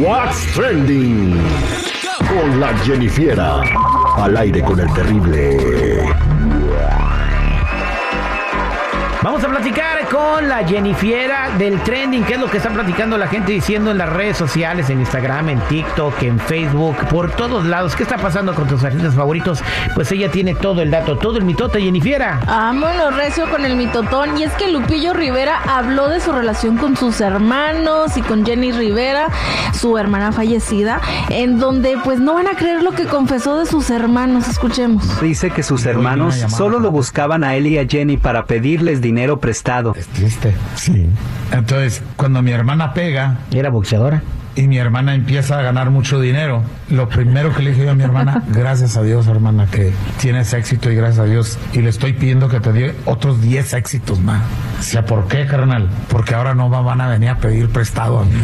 What's Trending con la Jennifiera. Al aire con el terrible. Vamos a platicar con la Jennifiera del trending, que es lo que está platicando la gente diciendo en las redes sociales, en Instagram, en TikTok, en Facebook, por todos lados. ¿Qué está pasando con tus artistas favoritos? Pues ella tiene todo el dato, todo el mitote, Jennifiera. Vámonos recio con el mitotón. Y es que Lupillo Rivera habló de su relación con sus hermanos y con Jenny Rivera, su hermana fallecida, en donde pues no van a creer lo que confesó de sus hermanos. Escuchemos. Dice que sus hermanos solo lo buscaban a él y a Jenny para pedirles dinero prestado. Es triste. Sí. Entonces, cuando mi hermana pega Era boxeadora. y mi hermana empieza a ganar mucho dinero, lo primero que le dije yo a mi hermana, gracias a Dios, hermana, que tienes éxito y gracias a Dios. Y le estoy pidiendo que te dé otros 10 éxitos más. O sea, ¿por qué, carnal? Porque ahora no va- van a venir a pedir prestado a mí.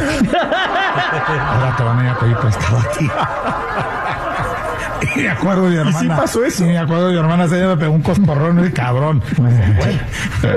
Ahora te van a venir a pedir prestado a ti. Y me acuerdo de mi hermana. sí pasó eso? Y me acuerdo de mi hermana, ella me pegó un coscorrón y cabrón.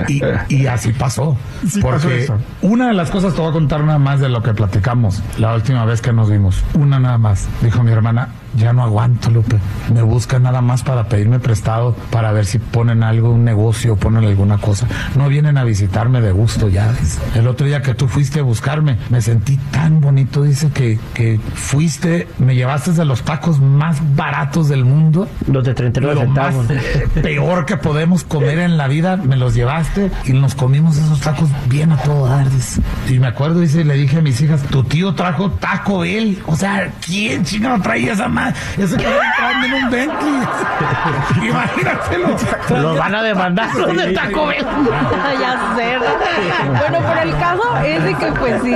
Y, y así pasó. Sí porque pasó eso. una de las cosas, te voy a contar nada más de lo que platicamos la última vez que nos vimos. Una nada más. Dijo mi hermana, ya no aguanto, Lupe. Me buscan nada más para pedirme prestado, para ver si ponen algo, un negocio, ponen alguna cosa. No vienen a visitarme de gusto ya. El otro día que tú fuiste a buscarme, me sentí tan bonito. Dice que, que fuiste, me llevaste de los tacos más baratos del mundo Los de 39 lo más centavos. peor que podemos comer en la vida, me los llevaste y nos comimos esos tacos bien a todo dar. Y me acuerdo, dice, le dije a mis hijas, tu tío trajo Taco Bell. O sea, ¿quién chingado traía esa madre? Que traen en un Bentley. Imagínatelo. Los van a demandar los de Taco Bell. ya sé. Bueno, pero el caso es de que pues sí.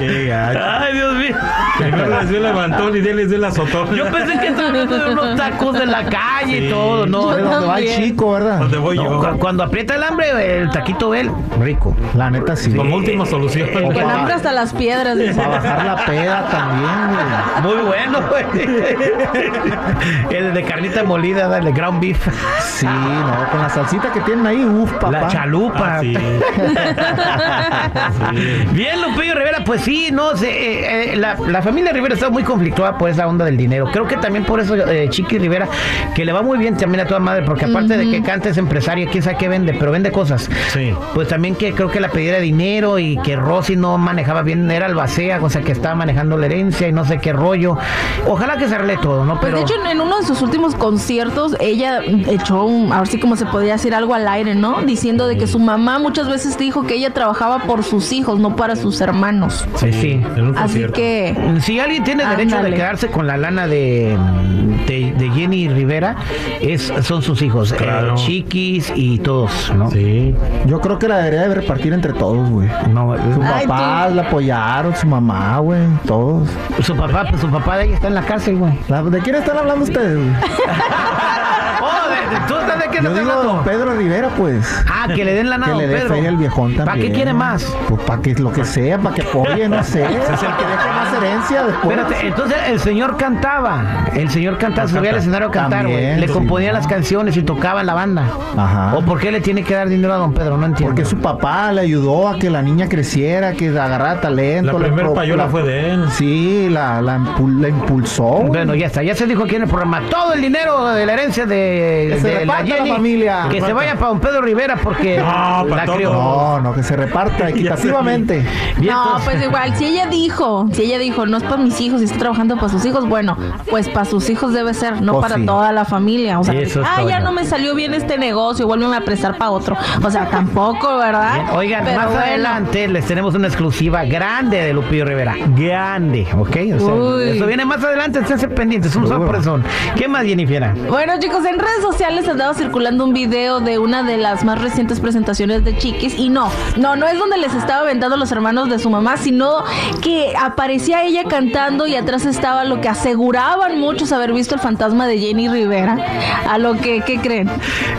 Ay, Dios mío. Primero les dio levantón y les dio el azotón. Yo pensé que estaba hablando de unos tacos de la calle y todo, ¿no? De donde va el chico, ¿verdad? ¿Dónde voy No, yo? cu- cuando aprieta el hambre, el taquito Bell, rico. La neta sí. Como última solución. Con hambre hasta las piedras. dice. Para bajar la peda también, güey. Muy bueno, güey. El de carnita molida, el de ground beef. Sí, no, con la salsita que tienen ahí, uff, papá. La chalupa. Ah, sí. Bien, Lupillo Rivera, pues sí, no sé, eh, eh, la, la familia Rivera está muy conflictuada por esa onda del dinero. Creo que también por eso eh, Chiqui Rivera, que le va muy bien también a toda madre, porque aparte de que canta es empresario, quién sabe qué vende, pero vende cosas. Sí. Pues también que creo que la pedida de dinero y que Rosy no manejaba bien, era albacea, o sea que estaba manejando la herencia y no sé qué rollo. Ojalá que se arregle todo, ¿no? Pues Pero de hecho, en- uno de sus últimos conciertos, ella echó un, ahora sí como se podría decir algo al aire, ¿no? Diciendo de que su mamá muchas veces dijo que ella trabajaba por sus hijos, no para sus hermanos. sí, sí. Así que, Si alguien tiene derecho de quedarse con la lana de, de, de Jenny Rivera, es, son sus hijos, eh, chiquis y todos, ¿no? Sí. Yo creo que la debería de repartir entre todos, güey. No, Su Ay, papá la apoyaron, su mamá, güey, todos. su papá, pues su papá de ella está en la cárcel, güey. La- ¿De quién están hablando ustedes, güey? Oh, ¿tú de qué Yo estás digo hablando? don Pedro Rivera, pues. Ah, que le den lana a Que le dé Pedro. feria al viejón también. ¿Para qué quiere más? Pues para que lo que sea, para que apoye, no sé. Es el que deje más herencia después. Espérate, entonces el señor cantaba. El señor cantaba, se subía al escenario a cantar, güey. Le sí. componía las canciones y tocaba en la banda. Ajá. ¿O por qué le tiene que dar dinero a don Pedro? No entiendo. Porque su papá le ayudó a que la niña creciera, que agarrara talento. La primera payola la- fue de él. Sí, la, la, impul- la impulsó. Bueno, ya está, ya se dijo aquí en el programa. Todo el dinero de la herencia de, Que se de la familia. Que se vaya para don Pedro Rivera porque No, para la crió. No, no, que se reparta equitativamente. No, pues igual, si ella dijo, si ella dijo, no es para mis hijos y está trabajando para sus hijos, bueno, pues para sus hijos debe ser, no Pues para sí. toda la familia. O sea, Eso es ah, ya no me salió bien este negocio, vuélveme a prestar para otro. O sea, tampoco, ¿verdad? Bien, Oigan, Pero más bueno. adelante les tenemos una exclusiva grande de Lupillo Rivera. Grande, ¿ok? O sea, Uy. eso viene más adelante, esténse pendientes, un Seguro. sorpresón. ¿Qué más, Jennifer? Bueno, chicos, en redes sociales andaba circulando un video de una de las más recientes presentaciones de Chiquis. Y no, no, no es donde les estaba aventando los hermanos de su mamá, sino que aparecía ella cantando y atrás estaba lo que aseguraban muchos haber visto el fantasma de Jenny Rivera. A lo que, ¿qué creen?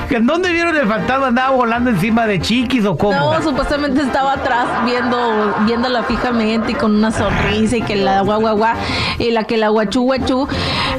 ¿En dónde vieron el fantasma? ¿Andaba volando encima de chiquis o cómo? No, supuestamente estaba atrás viendo, viéndola fijamente y con una sonrisa y que la guau guau guau y la que la guachu guachu.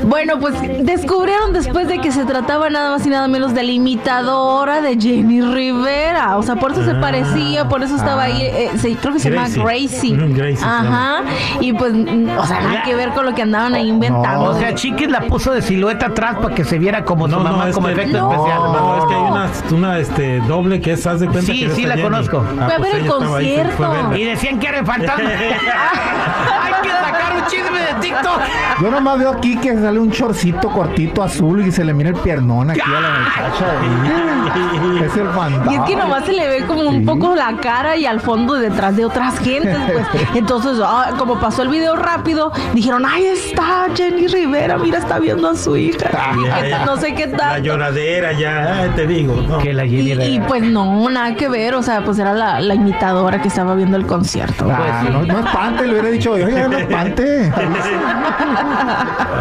Bueno, pues descubrieron después de que se trataba nada más y nada menos de la imitadora de Jenny Rivera. O sea, por eso se parecía, por eso estaba ahí. eh, se- creo que se llama Gracie. Gracie. Se Ajá. Y pues, mm, o sea, nada que ver con lo que andaban ahí inventando. O sea, Chiquis la puso de silueta atrás para que se viera como su mamá como que- efecto No. especial. No, es que hay una, una este, doble que es, haz de cuenta Sí, que sí, la Jenny. conozco. Ah, Fue a ver el ahí, concierto. Y decían que era el fantasma. Hay que sacar un chisme de TikTok. Yo nomás veo aquí que sale un chorcito cortito azul y se le mira el piernón aquí a la muchacha. es el fantasma. Y es que nomás se le ve como un poco la cara y al fondo detrás de otras gentes, pues. Entonces, ah, como pasó el video rápido, dijeron, ahí está Jenny Rivera, mira, está viendo a su hija. Ya, ya. no sé qué La tal. lloradera ya, ay, te digo. No. Que la Y, Jenny y, Rivera. pues no, nada que ver, o sea, pues era la, la imitadora que estaba viendo el concierto. Ah, no, no espante, le hubiera dicho, oye, no espante.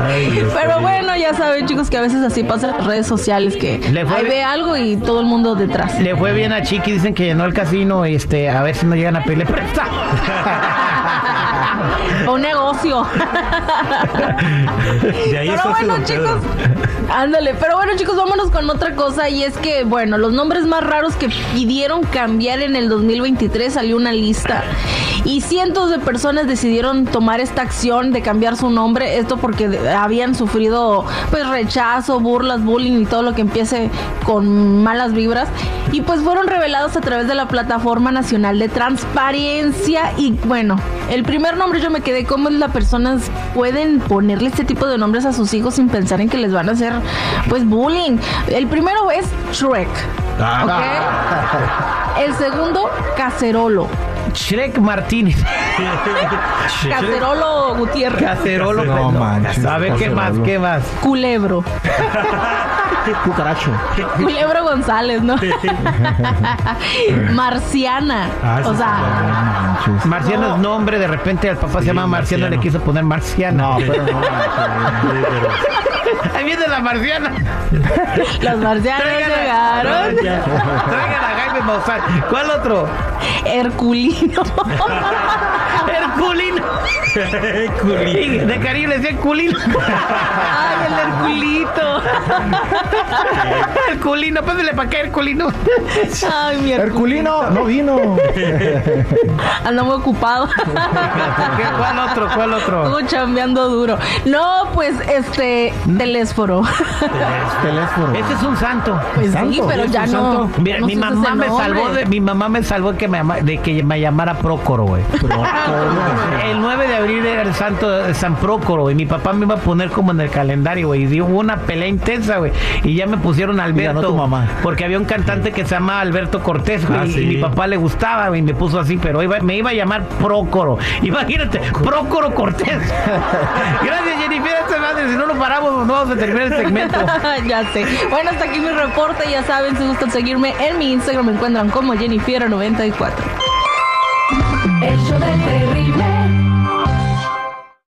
Ay, Pero bueno, ya saben chicos que a veces así pasa en las redes sociales que Le fue ahí bien. ve algo y todo el mundo detrás. Le fue bien a Chiqui, dicen que llenó el casino, este, a ver si no llegan a pedirle presta. Un negocio. De ahí Pero bueno, don chicos, ándale. Pero bueno, chicos, vámonos con otra cosa. Y es que, bueno, los nombres más raros que pidieron cambiar en el 2023 salió una lista. Y cientos de personas decidieron tomar esta acción de cambiar su nombre. Esto porque habían sufrido, pues, rechazo, burlas, bullying y todo lo que empiece con malas vibras. Y pues fueron revelados a través de la Plataforma Nacional de Transparencia. Y bueno, el primer nombre yo me quedé como las personas pueden ponerle este tipo de nombres a sus hijos sin pensar en que les van a hacer pues bullying. El primero es Shrek. Ah. El segundo, Cacerolo. Shrek Martínez. Cacerolo Gutiérrez. Cacerolo. No manches, A ver, ¿qué más? Cacerolo. ¿Qué más? Culebro. Cucaracho. Culebro González, ¿no? Marciana. Ah, o sí, sea, Manches. Marciano es nombre, de repente al papá se llama Marciano, Marciano. le quiso poner Marciana. No, pero no. Ahí viene la Marciana. los marcianos Tráigala. llegaron. Traigan a Jaime Maussan. ¿Cuál otro? Herculino. Herculino. Y de cariño le decían culino. Ay, el Herculito. Herculino, pásale para acá, Herculino. Ay, mi Herculino. Herculino no vino. Anda muy ocupado. ¿Qué? ¿Cuál otro? ¿Cuál otro? Estuvo chambeando duro. No, pues, este, telésforo. Teléfono. Ese es un santo. Pues sí, pero ya Un no. santo. Mira, no mi mamá me salvó de, mi mamá me salvó que me de que me llamara Prócoro, güey. El 9 de abril era el santo de San Prócoro y mi papá me iba a poner como en el calendario, güey. Y dio una pelea intensa, güey. Y ya me pusieron Alberto. tu mamá. Porque había un cantante que se llama Alberto Cortés, güey. Ah, y sí. mi papá le gustaba, güey. Y me puso así, pero iba- me iba a llamar Prócoro. Imagínate, Prócoro Cortés. Gracias, Jennifer. Esta madre, si no lo paramos, no vamos a terminar el segmento. ya sé. Bueno, hasta aquí mi reporte. Ya saben, si gustan seguirme en mi Instagram, me encuentran como Jennifer94. El show del terrible.